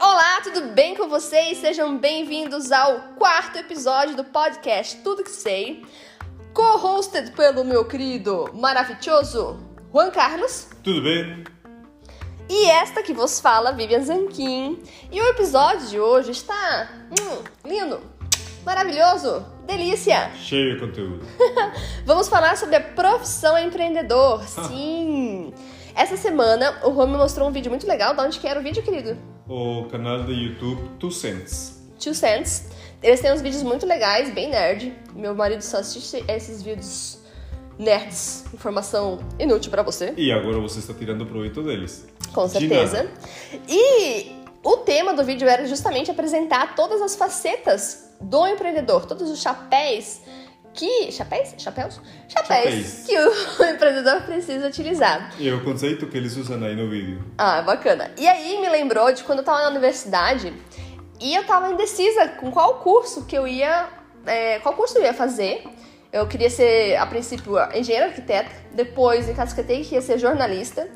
Olá, tudo bem com vocês? Sejam bem-vindos ao quarto episódio do podcast Tudo Que Sei, co-hosted pelo meu querido maravilhoso Juan Carlos. Tudo bem? E esta que vos fala, Vivian Zanquim. E o episódio de hoje está hum, lindo, maravilhoso, delícia. Cheio de conteúdo. Vamos falar sobre a profissão empreendedor. Sim. Essa semana o Juan me mostrou um vídeo muito legal. De onde que era o vídeo, querido? O canal de YouTube Two Cents. Two Cents. Eles têm uns vídeos muito legais, bem nerd. Meu marido só assiste esses vídeos nerds, informação inútil pra você. E agora você está tirando proveito deles. Com De certeza. nada. E o tema do vídeo era justamente apresentar todas as facetas do empreendedor, todos os chapéus que. Chapéus? Chapéus? Chapéus que o empreendedor precisa utilizar. E o conceito que eles usam aí no vídeo. Ah, bacana. E aí me lembrou de quando eu tava na universidade e eu tava indecisa com qual curso que eu ia. é, qual curso eu ia fazer. Eu queria ser, a princípio, engenheiro arquiteta, depois encasquetei que ia ser jornalista.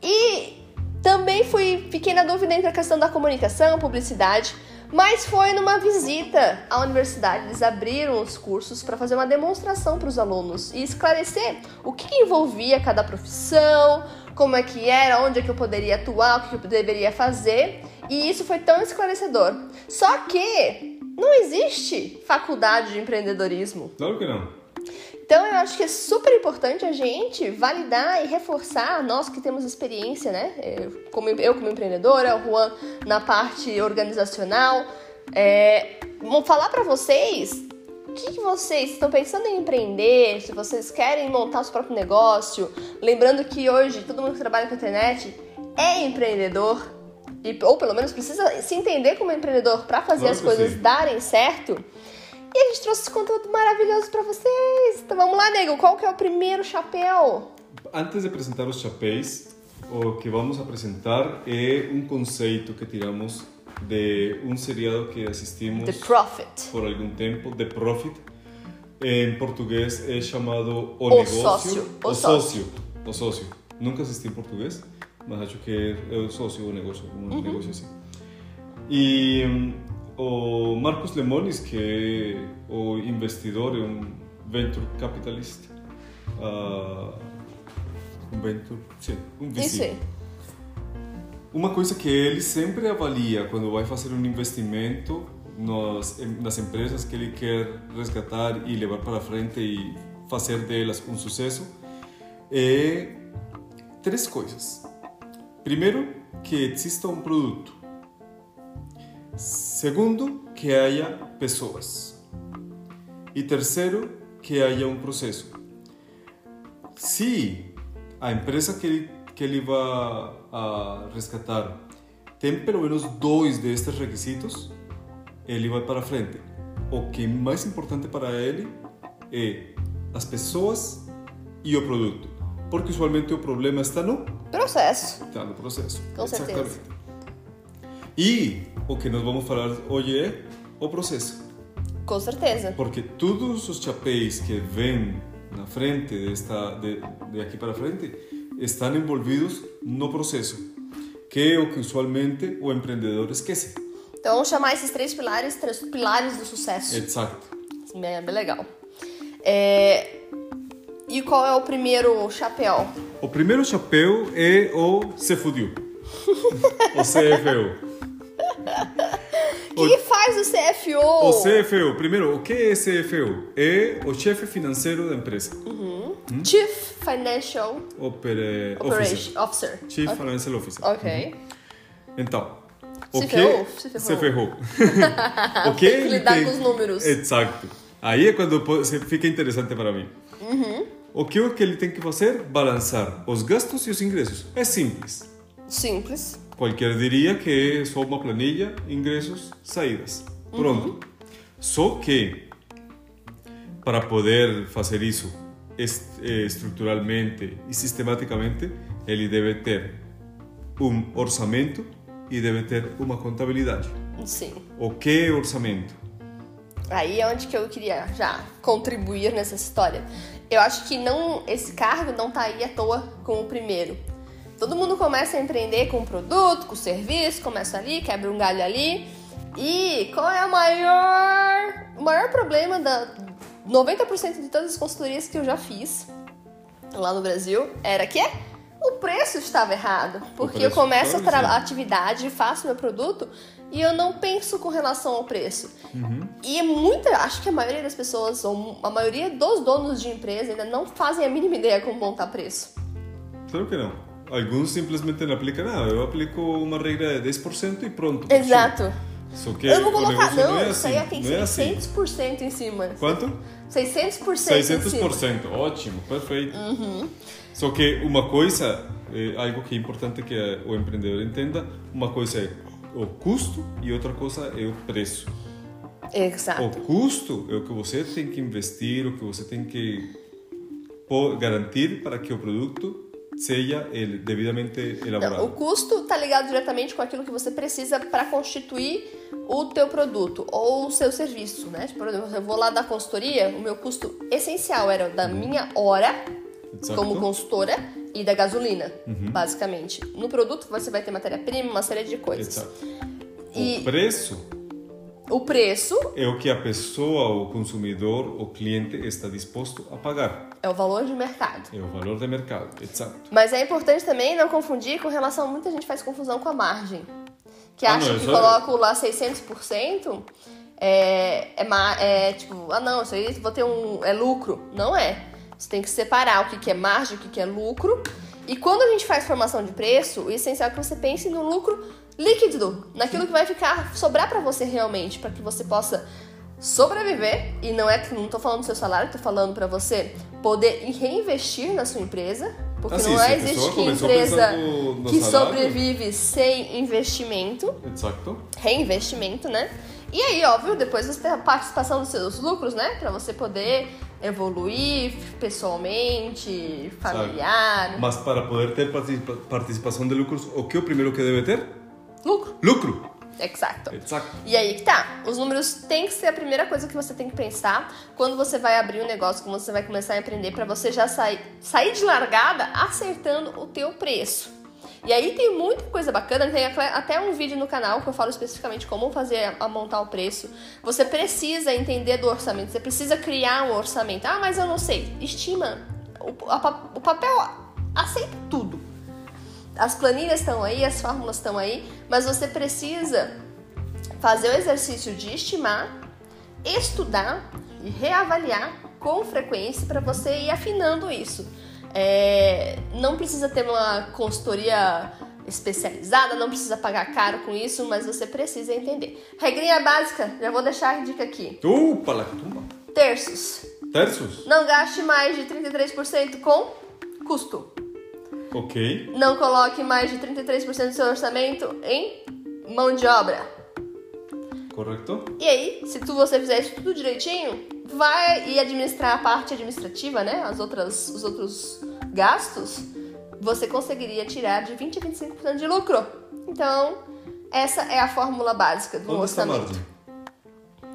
E também fui, fiquei na dúvida entre a questão da comunicação, publicidade, mas foi numa visita à universidade. Eles abriram os cursos para fazer uma demonstração para os alunos e esclarecer o que, que envolvia cada profissão, como é que era, onde é que eu poderia atuar, o que, que eu deveria fazer. E isso foi tão esclarecedor. Só que não existe faculdade de empreendedorismo. Claro que não. Então eu acho que é super importante a gente validar e reforçar, nós que temos experiência, né? Eu como, eu como empreendedora, o Juan na parte organizacional, é, vou falar pra vocês o que, que vocês estão pensando em empreender, se vocês querem montar o seu próprio negócio. Lembrando que hoje todo mundo que trabalha com internet é empreendedor, e, ou pelo menos precisa se entender como empreendedor para fazer Claro as coisas sim. darem certo. E a gente trouxe esse conteúdo maravilhoso pra vocês. Então vamos lá, nego. Qual que é o primeiro chapéu? Antes de apresentar os chapéus, o que vamos apresentar é um conceito que tiramos de um seriado que assistimos The Profit. por algum tempo, The Profit. Em português é chamado O, O Negócio. Sócio. O O Sócio. Sócio. O Sócio. Nunca assisti em português, mas acho que é o sócio o negócio, um Uhum. negócio assim. E hum, o Marcos Lemonis, que é o investidor, é um venture capitalist. ah, um venture, sim, um VC. Isso aí. Uma coisa que ele sempre avalia quando vai fazer um investimento nas, nas empresas que ele quer resgatar e levar para frente e fazer delas um sucesso é três coisas. Primeiro, que exista um produto. Segundo, que haya pessoas. E terceiro, que haya um processo. Se a empresa que ele, que ele vai a resgatar tem pelo menos dois destes requisitos, ele vai para frente. O que é mais importante para ele é as pessoas e o produto. Porque usualmente o problema está no, Processo. está no processo. Com certeza. E o que nós vamos falar hoje é o processo. Com certeza. Porque todos os chapéus que vêm na frente desta, de, de aqui para frente estão envolvidos no processo, que é o que usualmente o empreendedor esquece. Então vamos chamar esses três pilares, três pilares do sucesso. Exato. É bem legal. É, E qual é o primeiro chapéu? O primeiro chapéu é o se fudiu. o CFO. O que faz o CFO? O CFO, primeiro, o que é CFO? É o chefe financeiro da empresa. Chief Financial Opera, Officer. Officer. Chief Ok. Financial Officer. Ok. Então, o Se que ferrou, se se ferrou. o que Tem que lidar tem- com os números. Exato. Aí é quando fica interessante para mim. Uhum. O que o que ele tem que fazer? Balançar os gastos e os ingressos. É simples. Simples. Qualquer diria que é só uma planilha, ingressos, saídas. Pronto. Só que para poder fazer isso est- eh, estruturalmente e sistematicamente, ele deve ter um orçamento e deve ter uma contabilidade. Sim. O que é orçamento? Aí é onde que eu queria já contribuir nessa história. eu acho que não esse cargo não tá aí à toa com o primeiro. Todo mundo começa a empreender com o produto, com o serviço, começa ali, quebra um galho ali. E qual é o maior, o maior problema da 90% de todas as consultorias que eu já fiz lá no Brasil era que o preço estava errado. Porque eu começo a atividade, faço meu produto e eu não penso com relação ao preço. Uhum. E é muita, acho que a maioria das pessoas, ou a maioria dos donos de empresa ainda não fazem a mínima ideia como montar preço. Claro que não. Alguns simplesmente não aplicam nada. Eu aplico uma regra de 10% e pronto. Exato. Só que eu vou colocar, não, não é isso assim, aí é tem não é 600% assim. em cima. Quanto? 600%, 600%. em cima. Ótimo, perfeito. Uhum. Só que uma coisa, é algo que é importante que o empreendedor entenda, uma coisa é o custo e outra coisa é o preço. Exato. O custo é o que você tem que investir, o que você tem que garantir para que o produto seja ele, devidamente elaborado. Não, o custo está ligado diretamente com aquilo que você precisa para constituir o teu produto ou o seu serviço, né? Por exemplo, eu vou lá da consultoria, o meu custo essencial era da minha hora como consultora e da gasolina, basicamente. No produto você vai ter matéria-prima, uma série de coisas. Exato. E- O preço O preço é o que a pessoa, o consumidor, o cliente está disposto a pagar. é o valor de mercado. É o valor de mercado. Exato. Mas é importante também não confundir com relação. Muita gente faz confusão com a margem. Que Ah, acha não, que isso é- coloco lá 600%, é, é, é tipo, ah não, isso aí vou ter um. é lucro. Não é. Você tem que separar o que, que é margem, o que, que é lucro. E quando a gente faz formação de preço, o essencial é que você pense no lucro líquido, naquilo que vai ficar, sobrar para você realmente, para que você possa sobreviver. E não é que não tô falando do seu salário, tô falando para você poder reinvestir na sua empresa. Porque Ah, sim, não existe que empresa que salário. sobrevive sem investimento, Exato. reinvestimento, né? E aí, óbvio, depois você tem a participação dos seus lucros, né? Pra você poder evoluir pessoalmente, familiar. Mas para poder ter participa- participação de lucros, o que é o primeiro que deve ter? Lucro. Lucro. Exato. Exato. E aí que tá. Os números têm que ser a primeira coisa que você tem que pensar quando você vai abrir um negócio, quando você vai começar a empreender, pra você já sair, sair de largada acertando o teu preço. E aí tem muita coisa bacana, tem até- um vídeo no canal que eu falo especificamente como fazer a montar o preço. Você precisa entender do orçamento, você precisa criar um orçamento. Ah, mas eu não sei. Estima. O, a o papel aceita tudo. As planilhas estão aí, as fórmulas estão aí, mas você precisa fazer o exercício de estimar, estudar e reavaliar com frequência para você ir afinando isso. É, não precisa ter uma consultoria especializada, não precisa pagar caro com isso, mas você precisa entender. Regrinha básica, já vou deixar a dica aqui. Upa, tumba. Terços. Terços. Não gaste mais de 33% com custo. Ok. Não coloque mais de 33% do seu orçamento em mão de obra. Correto. E aí, se tu você fizer isso tudo direitinho, vai e administrar a parte administrativa, né? As outras, os outros gastos, você conseguiria tirar de 20 a 25% de lucro. Então, essa é a fórmula básica do Onde está orçamento. margem?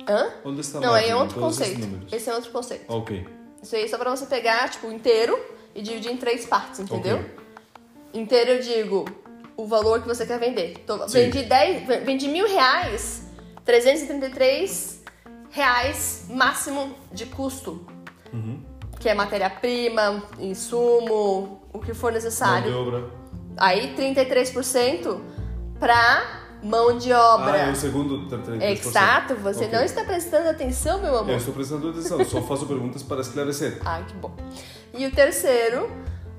Hã? Onde está Não, é outro conceito. Esse é outro conceito. Ok. Isso aí é só pra você pegar, tipo, inteiro e dividir em três partes, entendeu? Ok. Inteiro eu digo o valor que você quer vender. Então, vendi, 10, vendi mil reais, 333 reais máximo de custo. Uhum. Que é matéria-prima, insumo, o que for Mão de necessário. obra. Aí 33% pra mão de obra. Ah, é o segundo 33%. Exato, você Ok. não está prestando atenção, meu amor. Eu estou prestando atenção, só faço perguntas para esclarecer. Ah, que bom. E o terceiro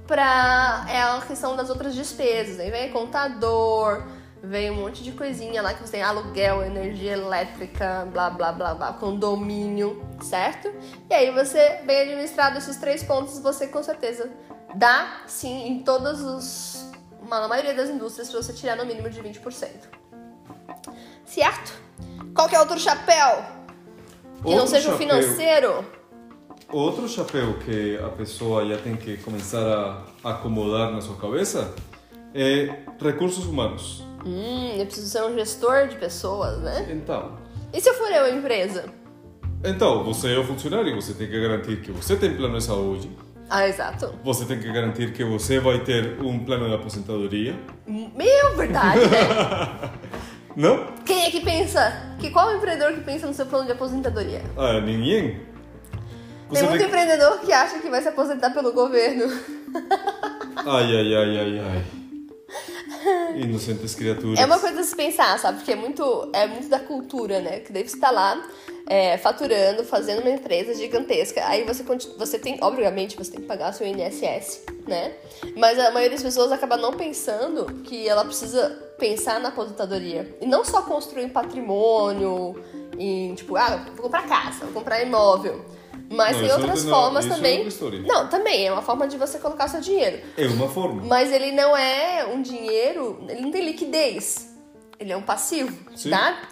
pra, é a questão das outras despesas. Aí vem contador, vem um monte de coisinha lá que você tem aluguel, energia elétrica, blá blá blá blá, condomínio, certo? E aí você, bem administrado esses três pontos, você com certeza dá sim em todos os. Na maioria das indústrias pra você tirar no mínimo de 20%. Certo? Qual que é outro chapéu? Que não Outro seja o financeiro? Outro chapéu que a pessoa já tem que começar a acomodar na sua cabeça é recursos humanos. Hum, eu preciso ser um gestor de pessoas, né? Então, E se eu for eu a empresa? Então, você é o funcionário, você tem que garantir que você tem plano de saúde, Ah, exato. você tem que garantir que você vai ter um plano de aposentadoria. Meu, verdade, né? Não? Quem é que pensa? Que qual é empreendedor que pensa no seu plano de aposentadoria? Ah, ninguém. Tem muito empreendedor que acha que vai se aposentar pelo governo. Ai, ai, ai, ai, ai. Inocentes criaturas. É uma coisa a se pensar, sabe? Porque é muito, é muito da cultura, né? Que daí você tá lá é, faturando, fazendo uma empresa gigantesca. Aí você, você tem, obviamente, você tem que pagar seu INSS, né? Mas a maioria das pessoas acaba não pensando que ela precisa pensar na aposentadoria. E não só construir patrimônio, em tipo, ah, vou comprar casa, vou comprar imóvel. Mas Não, tem outras não- formas é também. outra história. Não, também é uma forma de você colocar seu dinheiro. É uma forma. Mas ele não é um dinheiro, ele não tem liquidez. Ele é um passivo, Sim. dá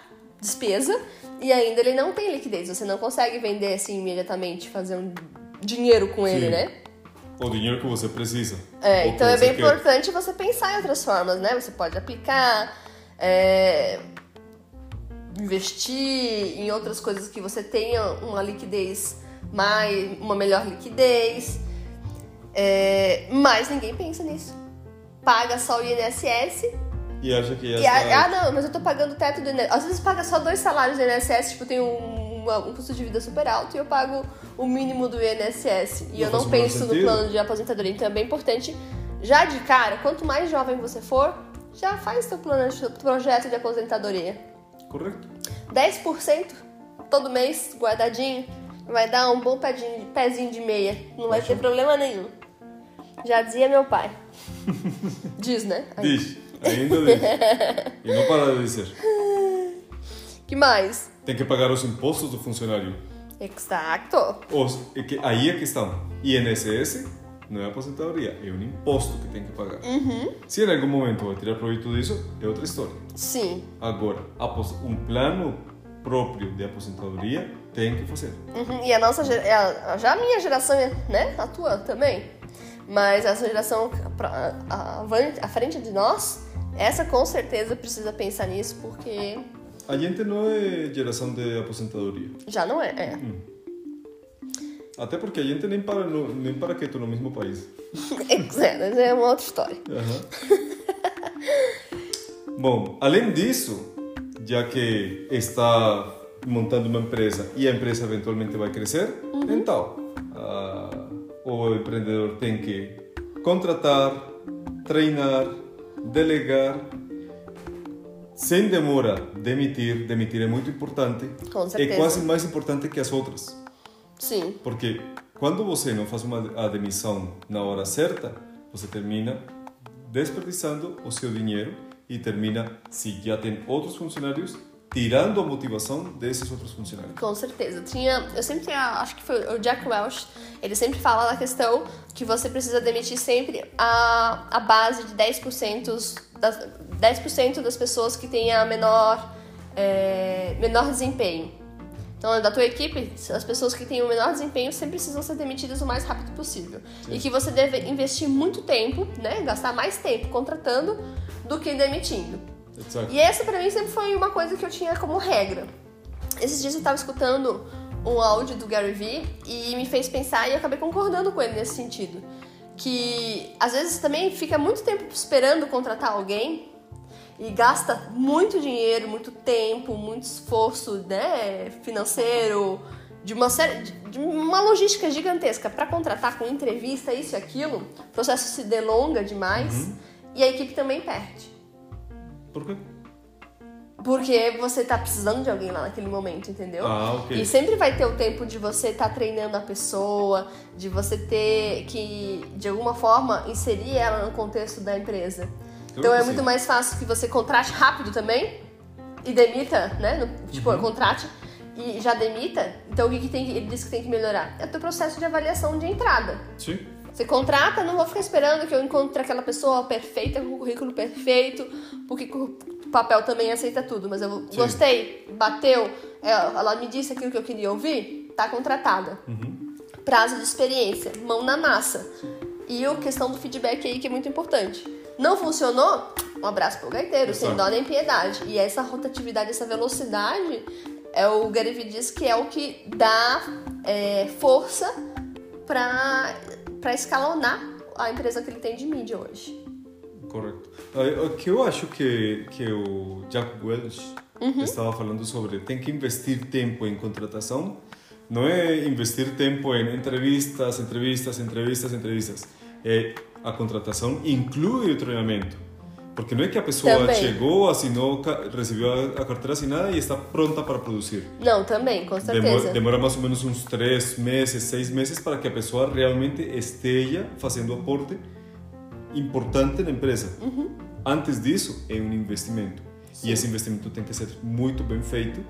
despesa e ainda ele não tem liquidez. Você não consegue vender assim imediatamente, fazer um dinheiro com ele, Sim. né? O dinheiro que você precisa. É, então é bem quer. importante você pensar em outras formas, né? Você pode aplicar, é, investir em outras coisas que você tenha uma liquidez mais, uma melhor liquidez. É, mas ninguém pensa nisso. Paga só o INSS E acha que e a- ah, não, mas eu tô pagando o teto do INSS. Às vezes paga só dois salários do INSS, tipo, tem um, uma- um custo de vida super alto e eu pago o mínimo do INSS. E Não eu não penso no plano de aposentadoria. Então é bem importante, já de cara, quanto mais jovem você for, já faz seu plano, seu projeto de aposentadoria. Correto. 10% todo mês, guardadinho, vai dar um bom pedinho- pezinho de meia. Não vai ter problema nenhum. Já dizia meu pai. Diz, né? Aí. Diz. Ainda diz. e não para de dizer. Que mais? Tem que pagar os impostos do funcionário. Exacto. Os, é que, aí é a questão. INSS não é aposentadoria, é um imposto que tem que pagar. Uhum. Se em algum momento vai tirar proveito disso, é outra história. Sim. Agora, um plano próprio de aposentadoria tem que fazer. Uhum, E a nossa é a- já a minha geração, né, a tua também. Mas essa geração à frente de nós, essa com certeza precisa pensar nisso, porque A gente não é geração de aposentadoria. já não é. é. Até porque a gente nem para, no, nem para quieto no mesmo país. É, é uma outra história. Aham. Bom, além disso, já que está montando uma empresa e a empresa eventualmente vai crescer, então ah, o empreendedor tem que contratar, treinar, delegar, sem demora, demitir. Demitir é muito importante. Com É certeza. quase mais importante que as outras. Sim. Porque quando você não faz uma a demissão na hora certa, você termina desperdiçando o seu dinheiro e termina, se já tem outros funcionários, tirando a motivação desses outros funcionários. Com certeza. Tinha, eu sempre tinha, acho que foi o Jack Welch, ele sempre fala da questão que você precisa demitir sempre a, a base de 10% das, 10% das pessoas que têm a menor, é, menor desempenho. Então, da tua equipe, as pessoas que têm o menor desempenho sempre precisam ser demitidas o mais rápido possível. E que você deve investir muito tempo, né, gastar mais tempo contratando do que demitindo. Exato. E essa pra mim sempre foi uma coisa que eu tinha como regra. Esses dias eu tava escutando um áudio do Gary Vee e me fez pensar e eu acabei concordando com ele nesse sentido. Que às vezes também fica muito tempo esperando contratar alguém e gasta muito dinheiro, muito tempo, muito esforço, né, financeiro, de uma série de- uma logística gigantesca para contratar com entrevista, isso e aquilo. O processo se delonga demais e a equipe também perde. Por quê? Porque você tá precisando de alguém lá naquele momento, entendeu? Ah, ok. E sempre vai ter o tempo de você estar treinando a pessoa, de você ter que, de alguma forma, inserir ela no contexto da empresa. então que é muito mais fácil que você contrate rápido também e demita, né? No- tipo, Uhum. contrate e já demita. Então o que, que tem que, ele disse que tem que melhorar? É o teu processo de avaliação de entrada. Sim. Você contrata, não vou ficar esperando que eu encontre aquela pessoa perfeita, com o currículo perfeito, porque o papel também aceita tudo. Mas eu gostei, bateu, é, ela me disse aquilo que eu queria ouvir, tá contratada. Prazo de experiência, mão na massa. E a questão do feedback aí que é muito importante. Não funcionou? Um abraço pro gaiteiro, sem Exato. dó nem piedade. E essa rotatividade, essa velocidade é o Gary Vee diz que é o que dá é, força para escalonar a empresa que ele tem de mídia hoje. Correto. O que eu acho que, que o Jack Welch uhum. estava falando sobre tem que investir tempo em contratação, não é investir tempo em entrevistas, entrevistas, entrevistas, entrevistas. É a contratação inclui o treinamento. Porque não é que a pessoa também. chegou, assinou, recebeu a carteira assinada e está pronta para produzir. Não, também, com certeza. Demora, demora mais ou menos uns três meses, seis meses para que a pessoa realmente esteja fazendo aporte importante na empresa. Uhum. Antes disso, é um investimento. Sim. E esse investimento tem que ser muito bem feito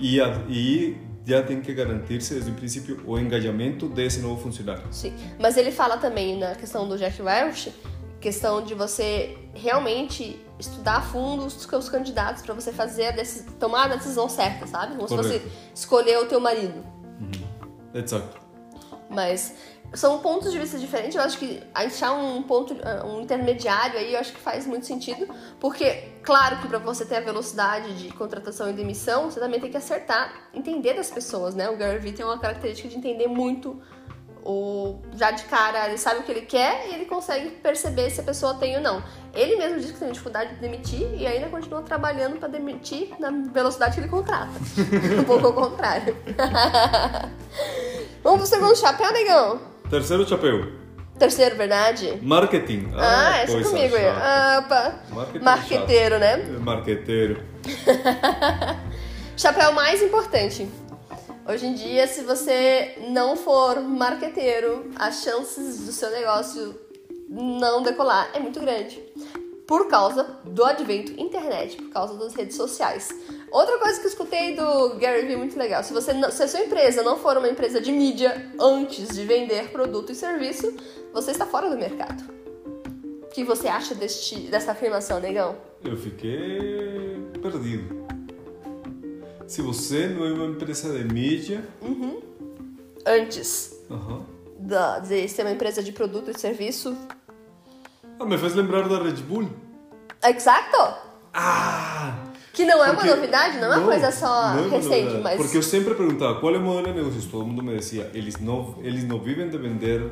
e, e já tem que garantir-se desde o princípio o engajamento desse novo funcionário. Sim, mas ele fala também na questão do Jack Welch, questão de você realmente estudar a fundo os seus candidatos para você fazer a decisão, tomar a decisão certa, sabe? Como Correto. se você escolher o teu marido. Uhum. Exato. Mas são pontos de vista diferentes. Eu acho que achar um ponto, um intermediário aí, eu acho que faz muito sentido, porque claro que para você ter a velocidade de contratação e demissão, você também tem que acertar, entender das pessoas, né? O Gary Vee tem uma característica de entender muito o já de cara, ele sabe o que ele quer e ele consegue perceber se a pessoa tem ou não. Ele mesmo diz que tem dificuldade de demitir e ainda continua trabalhando para demitir na velocidade que ele contrata. um pouco ao contrário. Vamos pro segundo chapéu, negão. Terceiro chapéu. Terceiro, verdade? Marketing. Ah, ah essa comigo. Ah, opa. Marqueteiro, né? Marqueteiro. chapéu mais importante. Hoje em dia, se você não for marqueteiro, as chances do seu negócio não decolar é muito grande. Por causa do advento internet, por causa das redes sociais. Outra coisa que eu escutei do Gary Vee muito legal: se, você não, se a sua empresa não for uma empresa de mídia antes de vender produto e serviço, você está fora do mercado. O que você acha deste, dessa afirmação, negão? Eu fiquei perdido. Se você não é uma empresa de mídia. Uhum. Antes uhum. da, de ser uma empresa de produto e serviço. Ah, me faz lembrar da Red Bull. Exato! Ah! Que não é uma novidade, não é uma coisa só é recente, mas... Porque eu sempre perguntava qual é o modelo de negócios, todo mundo me dizia, eles não, eles não vivem de vender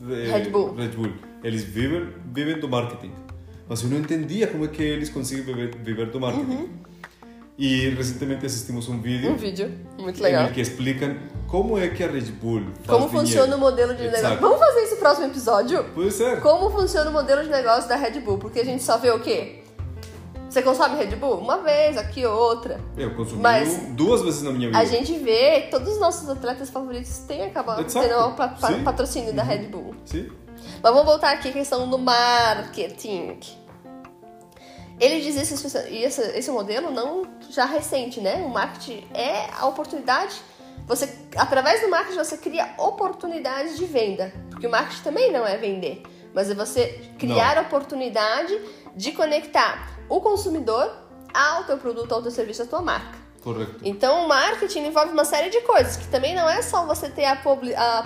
de Red Bull. Red Bull. Eles vivem, vivem do marketing. Mas eu não entendia como é que eles conseguem viver, viver do marketing. Uhum. E recentemente assistimos um vídeo. Um vídeo, muito legal. Em que explicam como é que a Red Bull faz Como dinheiro. funciona o modelo de Exato. negócio. Vamos fazer esse próximo episódio? Pode ser. Como funciona o modelo de negócio da Red Bull? Porque a gente só vê o quê? Você consome Red Bull? Uma vez, aqui outra. Eu consumi Mas duas vezes na minha vida. A gente vê, todos os nossos atletas favoritos têm acabado Exato. tendo um pa Sim. patrocínio da Red Bull. Sim. Mas vamos voltar aqui à questão do marketing. Ele diz esse, esse, esse modelo não já recente, né? O marketing é a oportunidade. Você, através do marketing, você cria oportunidades de venda. Porque o marketing também não é vender, mas é você criar não. oportunidade de conectar o consumidor ao teu produto, ao teu serviço, à tua marca. Correto. Então, o marketing envolve uma série de coisas, que também não é só você ter a,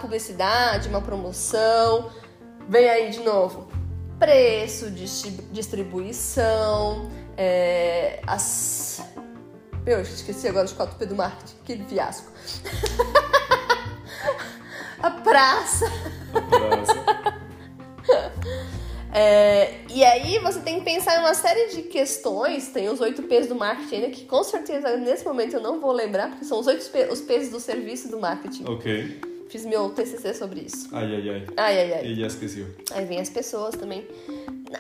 publicidade, uma promoção. Vem aí de novo. Preço, distribuição, é, as. Meu, esqueci agora os 4P do marketing. Que fiasco. a praça. A praça. É, e aí você tem que pensar em uma série de questões, tem os oito P's do marketing ainda, que com certeza nesse momento eu não vou lembrar, porque são os oito os P's do serviço do marketing. Ok. Fiz meu TCC sobre isso. Ai, ai, ai. Ai, ai, ai. E já esqueci. Aí vem as pessoas também.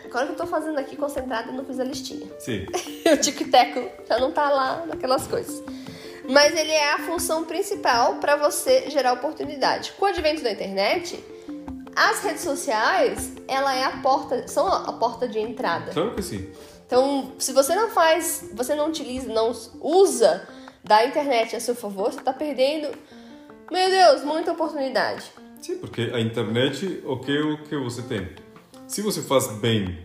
Agora que eu tô fazendo aqui concentrada, eu não fiz a listinha. Sim. o tic-teco já não tá lá naquelas coisas. Mas ele é a função principal para você gerar oportunidade. Com o advento da internet, as redes sociais, ela é a porta, são a porta de entrada. Claro que sim. Então, se você não faz, você não utiliza, não usa da internet a seu favor, você está perdendo, meu Deus, muita oportunidade. Sim, porque a internet, o que o que você tem? Se você faz bem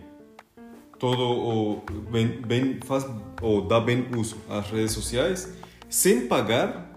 todo o bem, bem faz ou dá bem uso às redes sociais, sem pagar,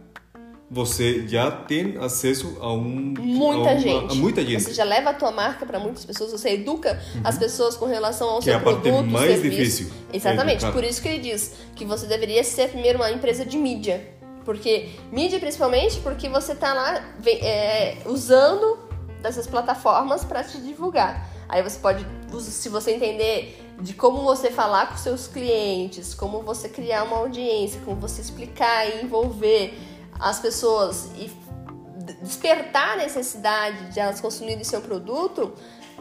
você já tem acesso a um muita a uma- gente. a muita gente. Você já leva a tua marca para muitas pessoas, você educa as pessoas com relação ao Que seu é a parte produto, mais serviço. difícil. Exatamente. Educar. Por isso que ele diz que você deveria ser primeiro uma empresa de mídia. Porque mídia principalmente porque você tá lá é, usando dessas plataformas para te divulgar. Aí você pode, se você entender de como você falar com seus clientes, como você criar uma audiência, como você explicar e envolver as pessoas e despertar a necessidade de elas consumirem seu produto,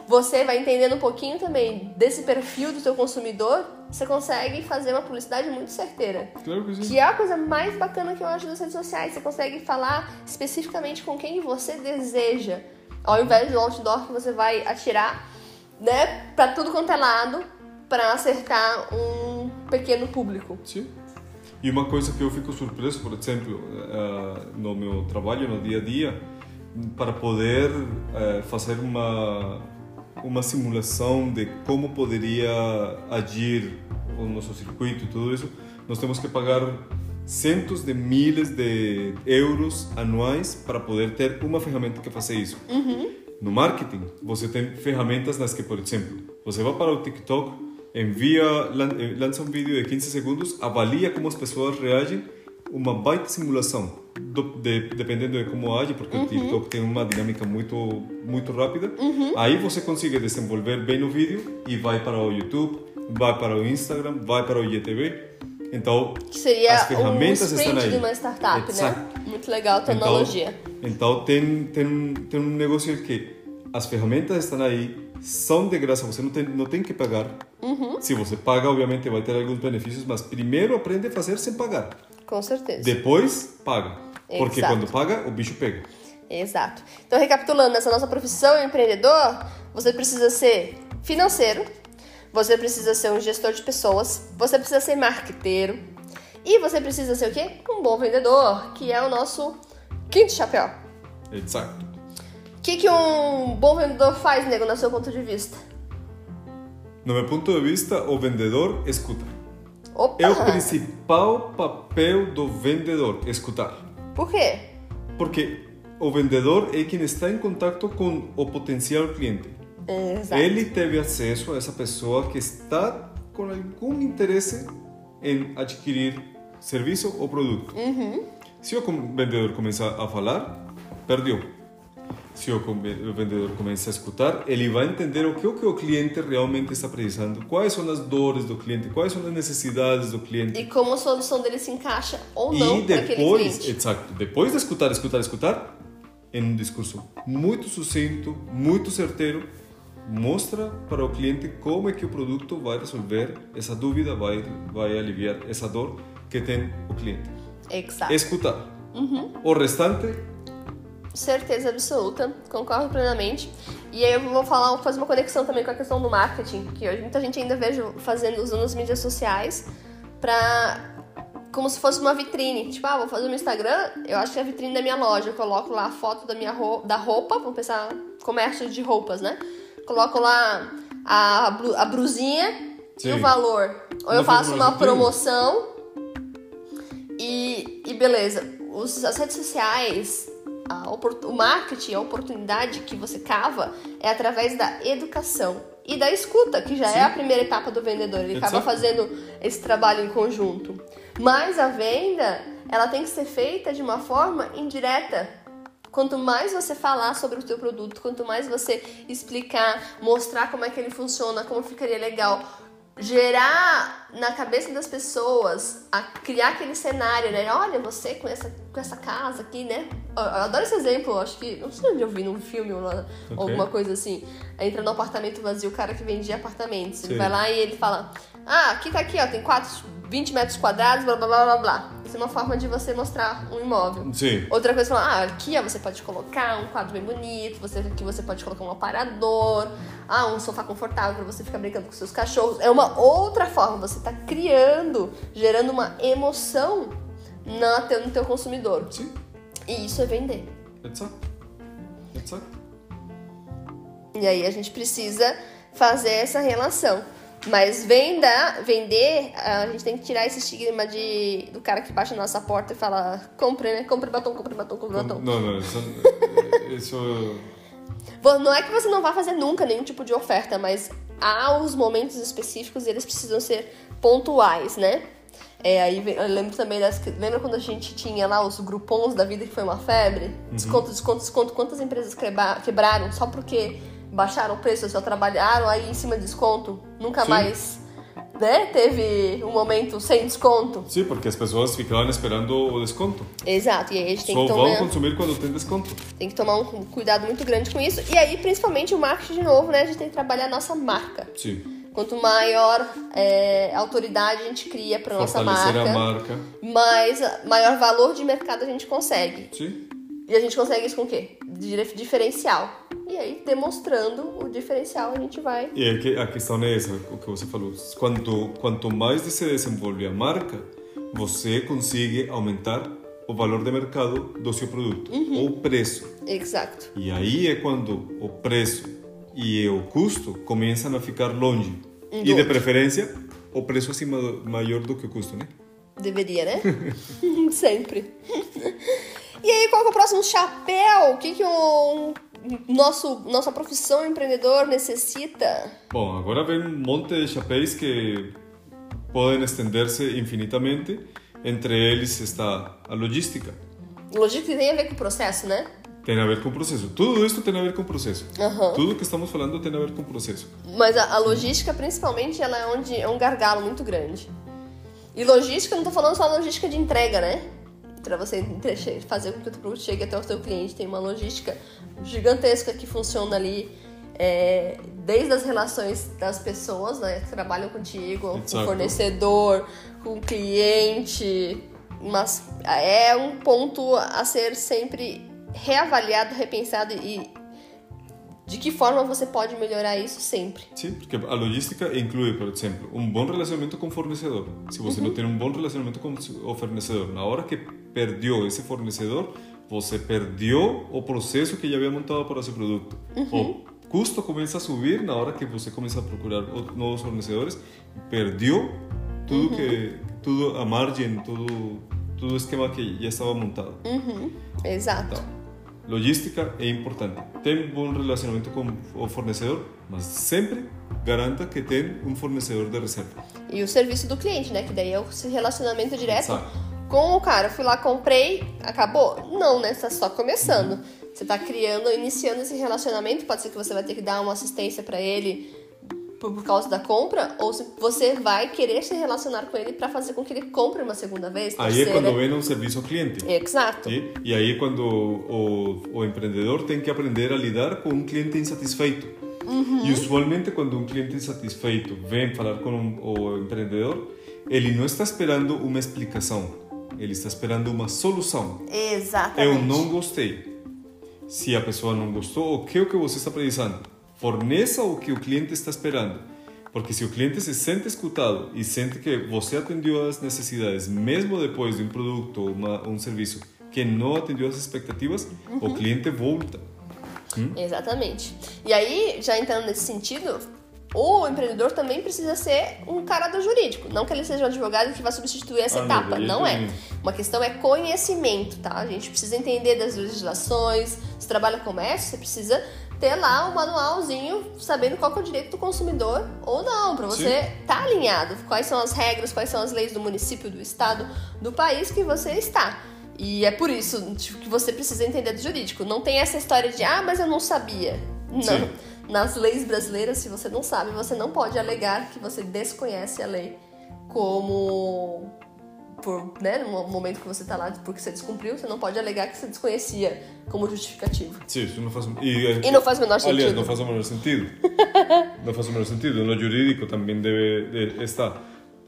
você vai entendendo um pouquinho também desse perfil do seu consumidor, você consegue fazer uma publicidade muito certeira. Claro que sim. Que é a coisa mais bacana que eu acho das redes sociais. Você consegue falar especificamente com quem você deseja. Ao invés do outdoor que você vai atirar, né, pra tudo quanto é lado, pra acertar um pequeno público. Sim. E uma coisa que eu fico surpreso, por exemplo, eh, no meu trabalho, no dia a dia, para poder eh, fazer uma uma simulação de como poderia agir o nosso circuito e tudo isso, nós temos que pagar centos de milhares de euros anuais para poder ter uma ferramenta que faça isso. No marketing, você tem ferramentas nas que, por exemplo, você vai para o TikTok, envia, eh, lança um vídeo de 15 segundos, avalia como as pessoas reagem, uma baita simulação, do- de- dependendo de como age, porque o TikTok tem uma dinâmica muito muito rápida. Aí você consegue desenvolver bem o vídeo e vai para o YouTube, vai para o Instagram, vai para o IGTV. Então, Que seria as ferramentas um estão aí. de uma startup, Exato. né? Muito legal a Então, analogia. então tem, tem, um- tem um negócio que as ferramentas estão aí, são de graça, você não tem, não tem que pagar. Uhum. Se você paga, obviamente vai ter alguns benefícios, mas primeiro aprende a fazer sem pagar. Com certeza. Depois, paga. Porque Exato. quando paga, o bicho pega. Exato. Então, recapitulando, nessa nossa profissão empreendedor, você precisa ser financeiro, você precisa ser um gestor de pessoas, você precisa ser marqueteiro e você precisa ser o quê? Um bom vendedor, que é o nosso quinto chapéu. Exato. O que, que um bom vendedor faz, nego, no seu ponto de vista? No meu ponto de vista, o vendedor escuta. Opa! É o principal papel do vendedor, escutar. Por quê? Porque o vendedor é quem está em contato com o potencial cliente. Exato. Ele teve acesso a essa pessoa que está com algum interesse em adquirir serviço ou produto. Se o vendedor começar a falar, perdeu. Se o o vendedor começa a escutar, ele vai entender o que, o que o cliente realmente está precisando, quais são as dores do cliente, quais são as necessidades do cliente. E como a solução dele se encaixa ou não E depois, cliente. exato, depois de escutar, escutar, escutar, em um discurso muito sucinto, muito certeiro, mostra para o cliente como é que o produto vai resolver essa dúvida, vai, vai aliviar essa dor que tem o cliente. Exato. Escutar. Uhum. O restante, Certeza absoluta, concordo plenamente. E aí eu vou falar, vou fazer uma conexão também com a questão do marketing, que hoje muita gente ainda vejo fazendo, usando as mídias sociais pra. como se fosse uma vitrine. Tipo, ah, vou fazer no Instagram, eu acho que é a vitrine da minha loja. Eu coloco lá a foto da minha roupa, da roupa, vamos pensar comércio de roupas, né? Coloco lá a, blu- a brusinha e Sim. o valor. Ou eu Não faço foi uma promoção e, e beleza. Os, as redes sociais, a o marketing, a oportunidade que você cava é através da educação e da escuta, que já Sim. é a primeira etapa do vendedor. Ele acaba fazendo esse trabalho em conjunto. Mas a venda, ela tem que ser feita de uma forma indireta. Quanto mais você falar sobre o seu produto, quanto mais você explicar, mostrar como é que ele funciona, como ficaria legal, gerar na cabeça das pessoas, a criar aquele cenário, né? Olha, você com essa, com essa casa aqui, né? Eu, eu adoro esse exemplo, acho que. Não sei onde eu vi num filme ou na- alguma coisa assim. Entra no apartamento vazio, o cara que vendia apartamentos. Ele Sim. vai lá e ele fala: Ah, aqui tá aqui, ó, tem quatro, 20 metros quadrados, blá blá blá blá blá. Isso é uma forma de você mostrar um imóvel. sim, Outra coisa, falar, ah, aqui ó, você pode colocar um quadro bem bonito, você, aqui você pode colocar um aparador, ah, um sofá confortável pra você ficar brincando com seus cachorros. É uma outra forma, você tá criando, gerando uma emoção na teu, no teu consumidor. sim, E isso é vender. exato. Exato. E aí a gente precisa fazer essa relação. Mas venda, vender, a gente tem que tirar esse estigma de, do cara que baixa na nossa porta e fala: compre, né? Compre batom, compre batom, compre batom. Não, não, isso, isso Não é que você não vá fazer nunca nenhum tipo de oferta, mas há os momentos específicos e eles precisam ser pontuais, né? É, aí eu lembro também das. Lembra quando a gente tinha lá os grupons da vida que foi uma febre? Desconto, desconto, desconto. Quantas empresas quebra- quebraram só porque baixaram o preço, só trabalharam aí em cima de desconto? Nunca Sim. mais né, teve um momento sem desconto. Sim, porque as pessoas ficavam esperando o desconto. Exato, e aí a gente tem Só que vão tomar, consumir quando tem desconto. tem que tomar um cuidado muito grande com isso. E aí, principalmente o marketing de novo, né? A gente tem que trabalhar a nossa marca. Sim. Quanto maior é, autoridade a gente cria para nossa marca, a marca. mais maior valor de mercado a gente consegue. Sim. E a gente consegue isso com o quê? Diferencial. E aí, demonstrando o diferencial, a gente vai. E é a questão é essa, o que você falou. Quanto, quanto mais se desenvolve a marca, você consegue aumentar o valor de mercado do seu produto, ou o preço. Exato. E aí é quando o preço e o custo começam a ficar longe. Um e de outro. preferência, o preço acima do- maior do que o custo, né? Deveria, né? Sempre. E aí, qual que é o próximo chapéu? O que, que o nosso, nossa profissão empreendedor necessita? Bom, agora vem um monte de chapéus que podem estender-se infinitamente. Entre eles está a logística. Logística tem a ver com o processo, né? Tem a ver com o processo. Tudo isso tem a ver com o processo. Aham. Tudo que estamos falando tem a ver com o processo. Mas a, a logística, principalmente, ela é, onde, é um gargalo muito grande. E logística, não tô falando só logística de entrega, né? Pra você fazer com que o produto chegue até o seu cliente. Tem uma logística gigantesca que funciona ali é, desde as relações das pessoas né, que trabalham contigo, com o Exato. fornecedor, com o cliente. Mas é um ponto a ser sempre reavaliado, repensado e de que forma você pode melhorar isso sempre. Sim, porque a logística inclui, por exemplo, um bom relacionamento com o fornecedor. Se você não tem um bom relacionamento com o fornecedor, na hora que perdeu esse fornecedor, você perdeu o processo que já havia montado para seu produto. O custo começa a subir na hora que você começa a procurar novos fornecedores, perdeu tudo que tudo a margem, tudo todo o esquema que já estava montado. Exato. Então, logística é importante. Tem um bom relacionamento com o fornecedor, mas sempre garanta que tem um fornecedor de reserva. E o serviço do cliente, né? Que daí é o relacionamento direto Exato. com o cara. Fui lá, comprei, acabou? Não, né? Você tá só começando. Você tá criando, iniciando esse relacionamento. Pode ser que você vai ter que dar uma assistência para ele por, causa da compra, ou se você vai querer se relacionar com ele para fazer com que ele compre uma segunda vez, Aí é terceira. quando vem um serviço ao cliente. Exato. E, e aí é quando o, o empreendedor tem que aprender a lidar com um cliente insatisfeito. E usualmente quando um cliente insatisfeito vem falar com um- o empreendedor, ele não está esperando uma explicação, ele está esperando uma solução. Exatamente. Eu não gostei. Se a pessoa não gostou, o que é o que você está precisando? Forneça o que o cliente está esperando. Porque se o cliente se sente escutado e sente que você atendeu às necessidades, mesmo depois de um produto ou uma, um serviço que não atendeu às expectativas, o cliente volta. Exatamente. E aí, já entrando nesse sentido, o empreendedor também precisa ser um cara do jurídico. Não que ele seja um advogado que vai substituir essa Ah, etapa. Não é. Uma questão é conhecimento, tá? A gente precisa entender das legislações. Se trabalha com comércio, você precisa ter lá um manualzinho sabendo qual é o direito do consumidor ou não, para você estar tá alinhado. Quais são as regras, quais são as leis do município, do estado, do país que você está. E é por isso tipo, que você precisa entender do jurídico. Não tem essa história de, ah, mas eu não sabia. Não. Sim. Nas leis brasileiras, se você não sabe, você não pode alegar que você desconhece a lei como. Por, né, no momento que você tá lá, porque você descumpriu, você não pode alegar que você desconhecia como justificativo. Sim, isso não faz... E, E não faz o menor Aliás, sentido. não faz o menor sentido. não faz o menor sentido. No jurídico também deve de estar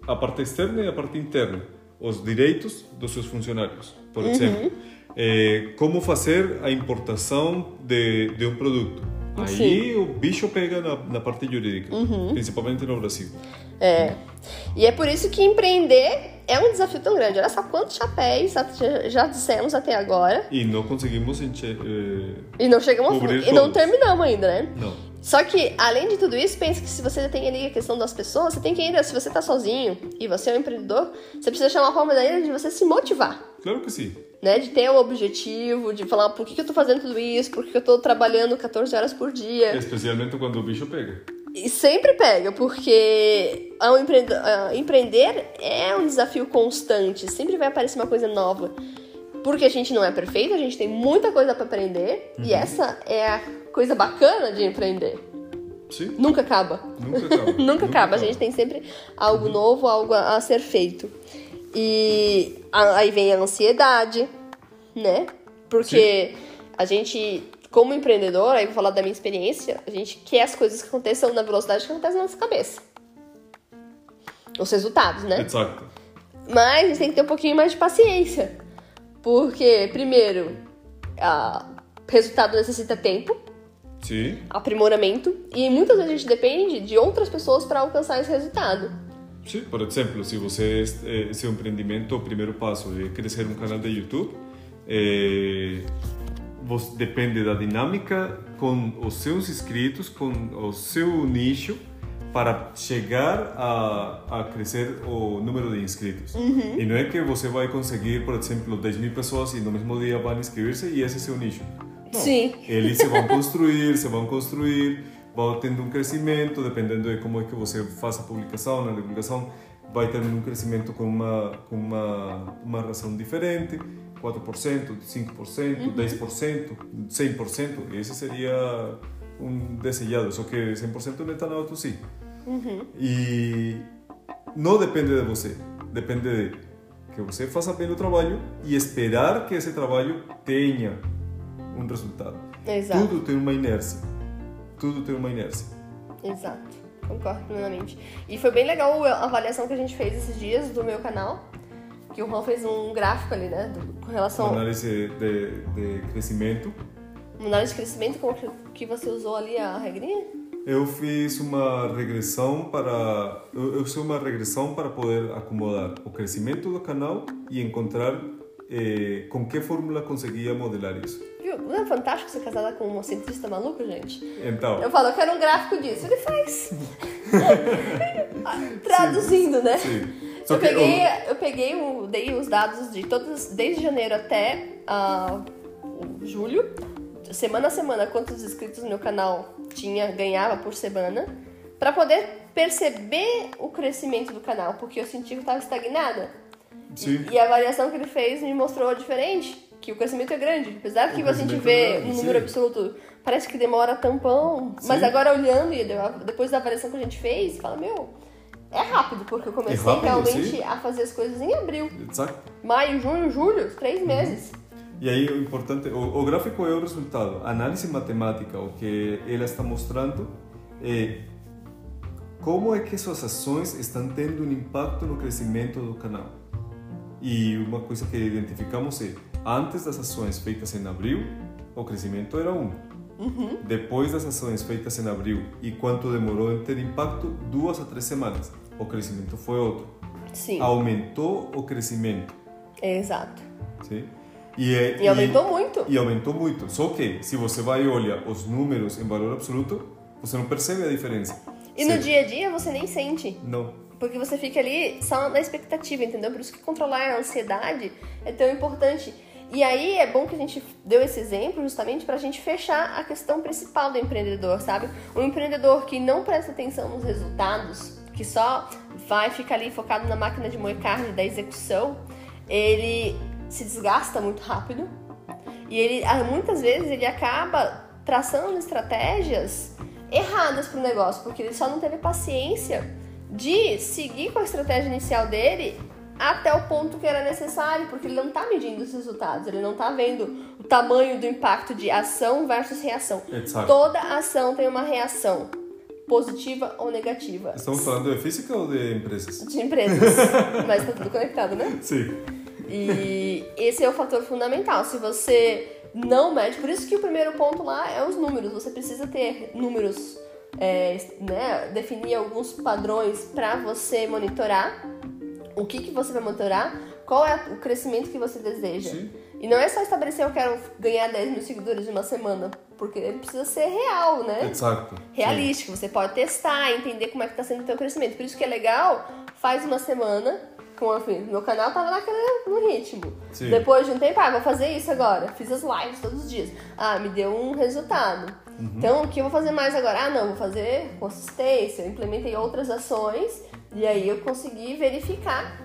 a parte externa e a parte interna. Os direitos dos seus funcionários, por Uhum. exemplo. Eh, como fazer a importação de, de um produto. Aí o bicho pega na, na parte jurídica, Uhum. principalmente no Brasil. É. E é por isso que empreender é um desafio tão grande. Olha só quantos chapéus já- já dissemos até agora. E não conseguimos encher. eh, E não chegamos Cobrir e não terminamos ainda, né? não. Só que, além de tudo isso, pense que se você tem ali a questão das pessoas, você tem que ainda, se você tá sozinho e você é um empreendedor, você precisa achar uma forma daí de você se motivar. Claro que sim. Né, de ter um objetivo, de falar por que, que eu tô fazendo tudo isso, por que, que eu tô trabalhando 14 horas por dia. Especialmente quando o bicho pega. E sempre pega, porque ao empreender, empreender é um desafio constante, sempre vai aparecer uma coisa nova. Porque a gente não é perfeito, a gente tem muita coisa para aprender, uhum. e essa é a coisa bacana de empreender. Sim. Nunca acaba. Nunca acaba. Nunca, Nunca acaba. A gente tem sempre algo uhum. novo, algo a, a, ser feito. E aí vem a ansiedade, né? Porque Sim. a gente, como empreendedor, aí vou falar da minha experiência, a gente quer as coisas que aconteçam na velocidade que acontece na nossa cabeça. Os resultados, né? Exato. Mas a gente tem que ter um pouquinho mais de paciência. Porque, primeiro, a resultado necessita tempo. Sim. Aprimoramento. E muitas vezes a gente depende de outras pessoas para alcançar esse resultado. Sim, por exemplo, se você é, seu empreendimento, o primeiro passo é crescer um canal de YouTube, é, você depende da dinâmica com os seus inscritos, com o seu nicho para chegar a, a crescer o número de inscritos. Uhum. E não é que você vai conseguir, por exemplo, 10 mil pessoas e no mesmo dia vão inscrever-se e esse é seu nicho. Não. Sim. Eles se vão construir, se vão construir, vão tendo um crescimento, dependendo de como é que você faz a publicação, na divulgação, vai tendo um crescimento com uma, com uma, uma razão diferente. 4%, 5%, uhum. 10%, 100%, esse seria um desejado, só que 100% não está na auto sim. Uhum. E não depende de você, depende de que você faça bem o trabalho e esperar que esse trabalho tenha um resultado. Exato. Tudo tem uma inércia. Tudo tem uma inércia. Exato. Concordo plenamente. E foi bem legal a avaliação que a gente fez esses dias do meu canal. Que o Juan fez um gráfico ali, né? Com relação. Uma análise de, de crescimento. Uma análise de crescimento, como que você usou ali a regrinha? Eu fiz uma regressão para eu, eu fiz uma regressão para poder acomodar o crescimento do canal e encontrar eh, com que fórmula conseguia modelar isso. Viu? Não é fantástico ser casada com um cientista maluco, gente? Então. Eu falo, eu quero um gráfico disso. Ele faz. Traduzindo, sim, né? Sim. Eu, peguei, eu... eu peguei, o, dei os dados de todos, desde janeiro até uh, julho semana a semana quantos inscritos no meu canal tinha, ganhava por semana, para poder perceber o crescimento do canal, porque eu senti que estava estagnada. Sim. E a avaliação que ele fez me mostrou diferente, que o crescimento é grande. Apesar que a gente vê é um número sim. absoluto, parece que demora tampão, sim. mas agora olhando e depois da avaliação que a gente fez, fala, meu, é rápido, porque eu comecei é rápido, realmente sim. a fazer as coisas em abril. Exato. Maio, junho, julho, três meses. Uhum. E aí o importante, o, o, gráfico é o resultado. A análise matemática, o que ela está mostrando é como é que suas ações estão tendo um impacto no crescimento do canal. E uma coisa que identificamos é, antes das ações feitas em abril, o crescimento era um. Uhum. Depois das ações feitas em abril e quanto demorou em ter impacto, duas a três semanas, o crescimento foi outro. Sim. Aumentou o crescimento. Exato. Sim. E, é, e aumentou e, muito. E aumentou muito. Só que, se você vai e olha os números em valor absoluto, você não percebe a diferença. E no dia a dia você nem sente. Não. Porque você fica ali só na expectativa, entendeu? Por isso que controlar a ansiedade é tão importante. E aí é bom que a gente deu esse exemplo justamente para a gente fechar a questão principal do empreendedor, sabe? Um empreendedor que não presta atenção nos resultados, que só vai ficar ali focado na máquina de moer carne da execução, ele se desgasta muito rápido e ele ah, muitas vezes ele acaba traçando estratégias erradas para o negócio, porque ele só não teve paciência de seguir com a estratégia inicial dele até o ponto que era necessário, porque ele não está medindo os resultados, ele não está vendo o tamanho do impacto de ação versus reação. Toda ação tem uma reação, positiva ou negativa. Estamos falando de física ou de empresas? De empresas, mas está tudo conectado, né? Sim. E esse é o fator fundamental. Se você não mede, por isso que o primeiro ponto lá é os números. Você precisa ter números, é, né, definir alguns padrões para você monitorar o que, que você vai monitorar, qual é o crescimento que você deseja. Sim. E não é só estabelecer eu quero ganhar 10 mil seguidores em uma semana. porque precisa ser real, né? Exato. Realístico. Você pode testar, entender como é que tá sendo o teu crescimento. Por isso que é legal, faz uma semana, com enfim, meu canal tava naquele no ritmo. Sim. Depois de um tempo, ah, vou fazer isso agora. Fiz as lives todos os dias. Ah, me deu um resultado. Então, o que eu vou fazer mais agora? Ah, não, vou fazer consistência. Eu implementei outras ações e aí eu consegui verificar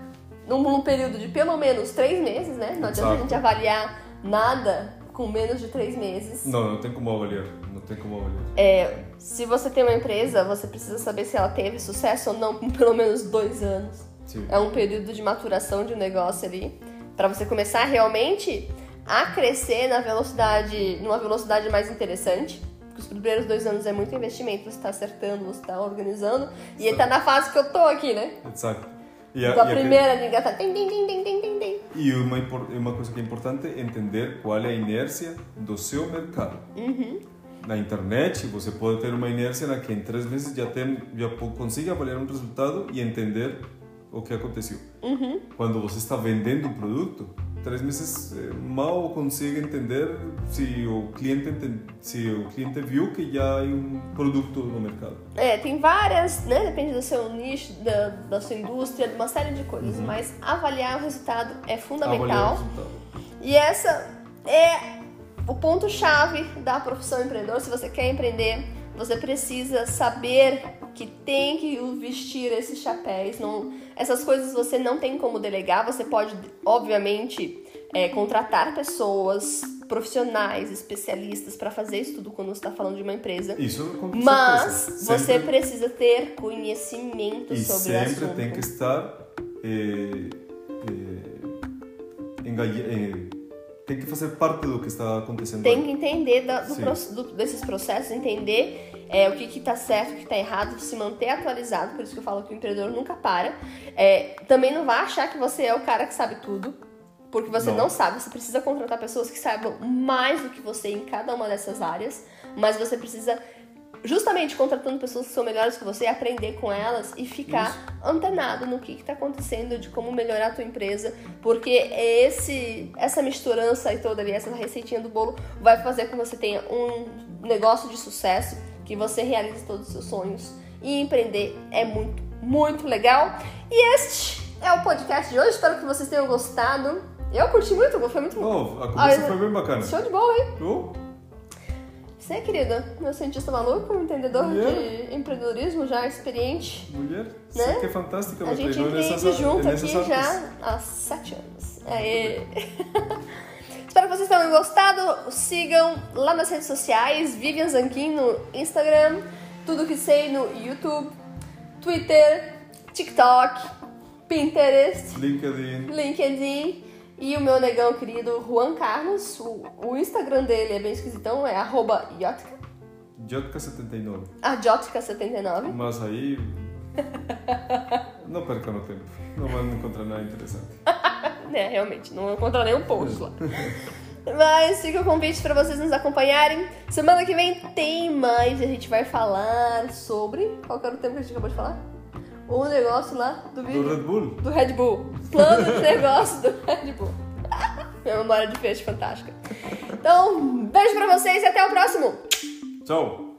num, num período de pelo menos três meses, né? Não adianta a gente avaliar nada com menos de três meses. Não, não tem como avaliar. Não tem como avaliar. É, se você tem uma empresa, você precisa saber se ela teve sucesso ou não com pelo menos dois anos. Sim. É um período de maturação de um negócio ali para você começar realmente a crescer na velocidade, numa velocidade mais interessante. Os primeiros dois anos é muito investimento, você está acertando, você está organizando. E ele tá na fase que eu tô aqui, né? Exato. E a, Então a e primeira liga. Tem, tem, tem, tem, tem, tem, tem. E uma, uma coisa que é importante é entender qual é a inércia do seu mercado. Na internet, você pode ter uma inércia na que em três meses já, tem, já consiga avaliar um resultado e entender o que aconteceu. Quando você está vendendo um produto, três meses eh, mal consegue entender se o cliente se o cliente viu que já há um produto no mercado. É, tem várias, né? Depende do seu nicho, da, da sua indústria, de uma série de coisas. Mas avaliar o resultado é Avaliar o fundamental. resultado. E essa é o ponto-chave da profissão empreendedor. Se você quer empreender, você precisa saber que tem que vestir esses chapéus. Não, essas coisas você não tem como delegar. Você pode, obviamente, é, contratar pessoas profissionais, especialistas para fazer isso tudo quando você está falando de uma empresa. Isso com Mas certeza. você Sempre- precisa ter conhecimento E sobre sempre assunto. tem que estar engaja- eh, tem que fazer parte do que está acontecendo. Tem que entender da- do do- desses processos, entender é, o que que tá certo, o que tá errado, se manter atualizado, por isso que eu falo que o empreendedor nunca para. É, também não vá achar que você é o cara que sabe tudo, porque você Não. não. sabe, você precisa contratar pessoas que saibam mais do que você em cada uma dessas áreas, mas você precisa justamente contratando pessoas que são melhores que você, aprender com elas e ficar antenado no que está acontecendo, de como melhorar a tua empresa, porque esse essa misturança aí toda ali, essa receitinha do bolo vai fazer com que você tenha um negócio de sucesso, que você realize todos os seus sonhos. E empreender é muito, muito legal. E este é o podcast de hoje, espero que vocês tenham gostado. Eu curti muito, foi muito Oh, a conversa Ah, foi bem bacana. show de bola, hein? Oh, Você, querida, meu cientista maluco, entendedor Yeah. de empreendedorismo já experiente. mulher, Né? você que é fantástica. A gente empreende junto aqui já há sete anos. Aê! Espero que vocês tenham gostado. Sigam lá nas redes sociais, Vivian Zanquim no Instagram, tudo que sei no YouTube, Twitter, TikTok, Pinterest, LinkedIn. LinkedIn e o meu negão querido Juan Carlos. O, o Instagram dele é bem esquisitão, é arroba Yotka, Jotka79. a Jotka79. Mas aí. não perca no tempo. Não vai encontrar nada interessante. É, realmente, não encontra nenhum post lá. Mas fica o convite para vocês nos acompanharem. Semana que vem tem mais. A gente vai falar sobre. Qual era o tema que a gente acabou de falar? O negócio lá do Do vídeo. Red Bull. Do Red Bull. Plano de negócio do Red Bull. Minha memória de peixe fantástica. Então, beijo pra vocês e até o próximo! Tchau.